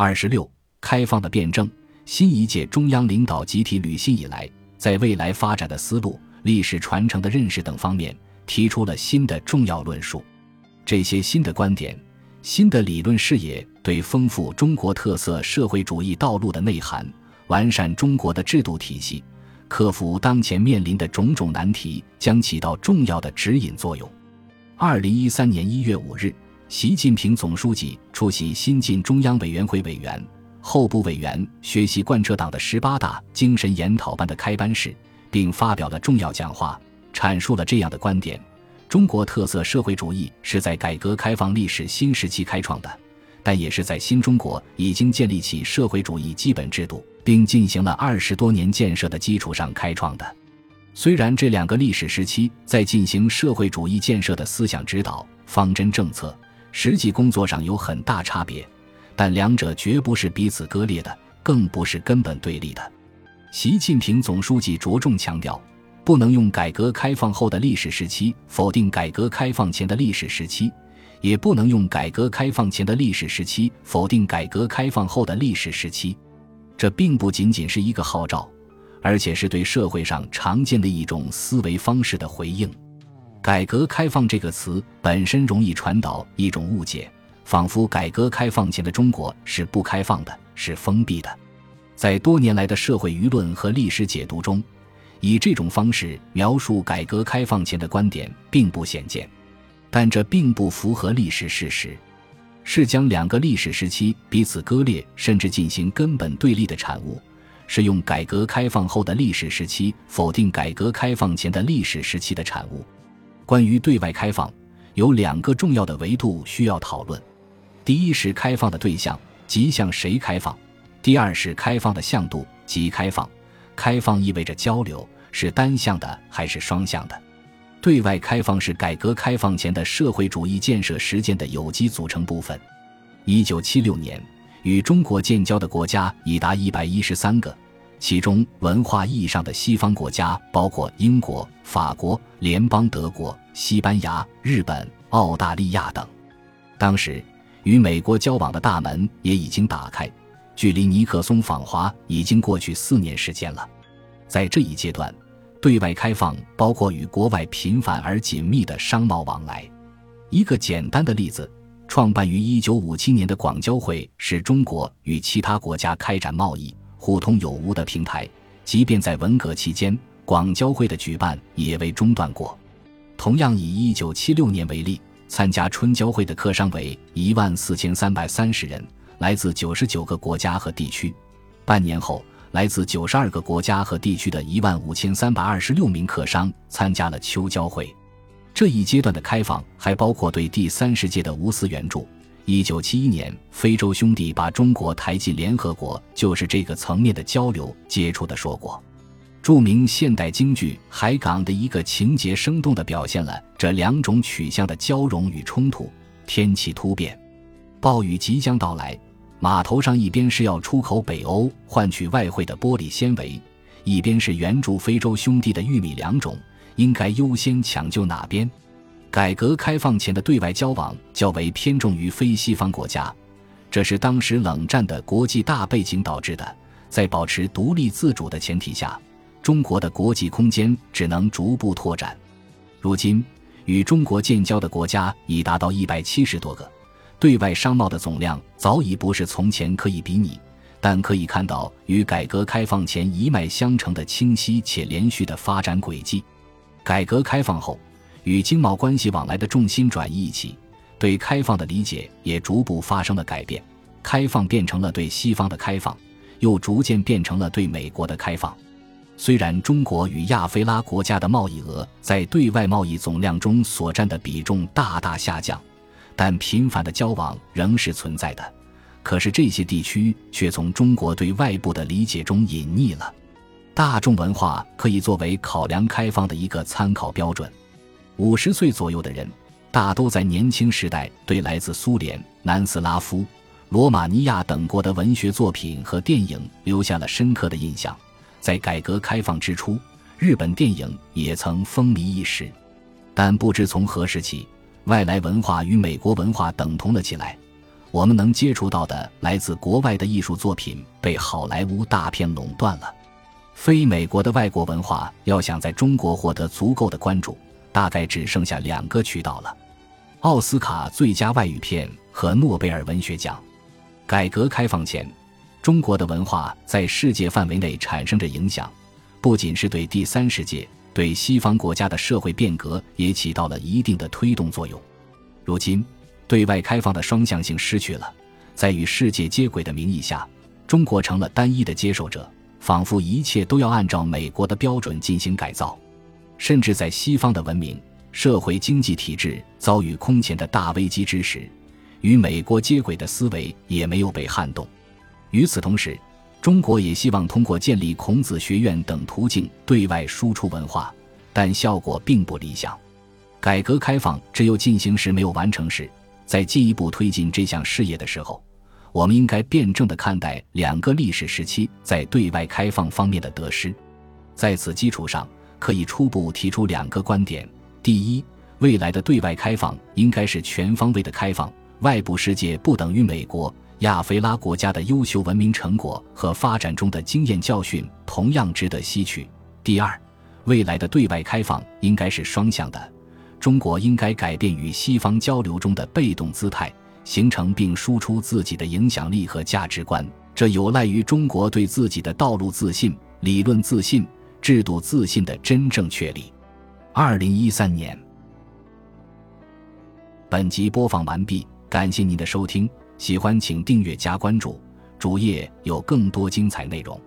二十六，开放的辩证。新一届中央领导集体履新以来，在未来发展的思路、历史传承的认识等方面，提出了新的重要论述。这些新的观点、新的理论视野，对丰富中国特色社会主义道路的内涵、完善中国的制度体系、克服当前面临的种种难题，将起到重要的指引作用。二零一三年一月五日，习近平总书记出席新晋中央委员会委员。候补委员学习贯彻党的十八大精神研讨班的开班式，并发表了重要讲话，阐述了这样的观点：中国特色社会主义是在改革开放历史新时期开创的，但也是在新中国已经建立起社会主义基本制度并进行了二十多年建设的基础上开创的。虽然这两个历史时期在进行社会主义建设的思想指导、方针政策、实际工作上有很大差别。但两者绝不是彼此割裂的，更不是根本对立的。习近平总书记着重强调，不能用改革开放后的历史时期否定改革开放前的历史时期，也不能用改革开放前的历史时期否定改革开放后的历史时期。这并不仅仅是一个号召，而且是对社会上常见的一种思维方式的回应。改革开放这个词本身容易传导一种误解。仿佛改革开放前的中国是不开放的，是封闭的。在多年来的社会舆论和历史解读中，以这种方式描述改革开放前的观点并不鲜见。但这并不符合历史事实，是将两个历史时期彼此割裂，甚至进行根本对立的产物，是用改革开放后的历史时期否定改革开放前的历史时期的产物。关于对外开放，有两个重要的维度需要讨论。第一是开放的对象，即向谁开放；第二是开放的向度，即开放。开放意味着交流，是单向的还是双向的？对外开放是改革开放前的社会主义建设实践的有机组成部分。一九七六年，与中国建交的国家已达一百一十三个，其中文化意义上的西方国家包括英国、法国、联邦德国、西班牙、日本、澳大利亚等。当时。与美国交往的大门也已经打开，距离尼克松访华已经过去四年时间了。在这一阶段，对外开放包括与国外频繁而紧密的商贸往来。一个简单的例子，创办于1957年的广交会是中国与其他国家开展贸易互通有无的平台，即便在文革期间，广交会的举办也未中断过。同样以1976年为例。参加春交会的客商为一万四千三百三十人，来自九十九个国家和地区。半年后，来自九十二个国家和地区的一万五千三百二十六名客商参加了秋交会。这一阶段的开放还包括对第三世界的无私援助。一九七一年，非洲兄弟把中国抬进联合国，就是这个层面的交流接触的说过。著名现代京剧《海港》的一个情节，生动地表现了这两种取向的交融与冲突。天气突变，暴雨即将到来，码头上一边是要出口北欧换取外汇的玻璃纤维，一边是援助非洲兄弟的玉米两种，应该优先抢救哪边？改革开放前的对外交往较为偏重于非西方国家，这是当时冷战的国际大背景导致的。在保持独立自主的前提下。中国的国际空间只能逐步拓展。如今，与中国建交的国家已达到一百七十多个，对外商贸的总量早已不是从前可以比拟。但可以看到，与改革开放前一脉相承的清晰且连续的发展轨迹。改革开放后，与经贸关系往来的重心转移一起，对开放的理解也逐步发生了改变。开放变成了对西方的开放，又逐渐变成了对美国的开放。虽然中国与亚非拉国家的贸易额在对外贸易总量中所占的比重大大下降，但频繁的交往仍是存在的。可是这些地区却从中国对外部的理解中隐匿了。大众文化可以作为考量开放的一个参考标准。五十岁左右的人，大都在年轻时代对来自苏联、南斯拉夫、罗马尼亚等国的文学作品和电影留下了深刻的印象。在改革开放之初，日本电影也曾风靡一时，但不知从何时起，外来文化与美国文化等同了起来。我们能接触到的来自国外的艺术作品被好莱坞大片垄断了。非美国的外国文化要想在中国获得足够的关注，大概只剩下两个渠道了：奥斯卡最佳外语片和诺贝尔文学奖。改革开放前，中国的文化在世界范围内产生着影响，不仅是对第三世界，对西方国家的社会变革也起到了一定的推动作用。如今，对外开放的双向性失去了，在与世界接轨的名义下，中国成了单一的接受者，仿佛一切都要按照美国的标准进行改造。甚至在西方的文明、社会、经济体制遭遇空前的大危机之时，与美国接轨的思维也没有被撼动。与此同时，中国也希望通过建立孔子学院等途径对外输出文化，但效果并不理想。改革开放只有进行时，没有完成时。在进一步推进这项事业的时候，我们应该辩证地看待两个历史时期在对外开放方面的得失。在此基础上，可以初步提出两个观点：第一，未来的对外开放应该是全方位的开放，外部世界不等于美国、亚非拉国家的优秀文明成果和发展中的经验教训同样值得吸取；第二，未来的对外开放应该是双向的。中国应该改变与西方交流中的被动姿态，形成并输出自己的影响力和价值观。这有赖于中国对自己的道路自信、理论自信、制度自信的真正确立。二零一三年，本集播放完毕，感谢您的收听，喜欢请订阅加关注，主页有更多精彩内容。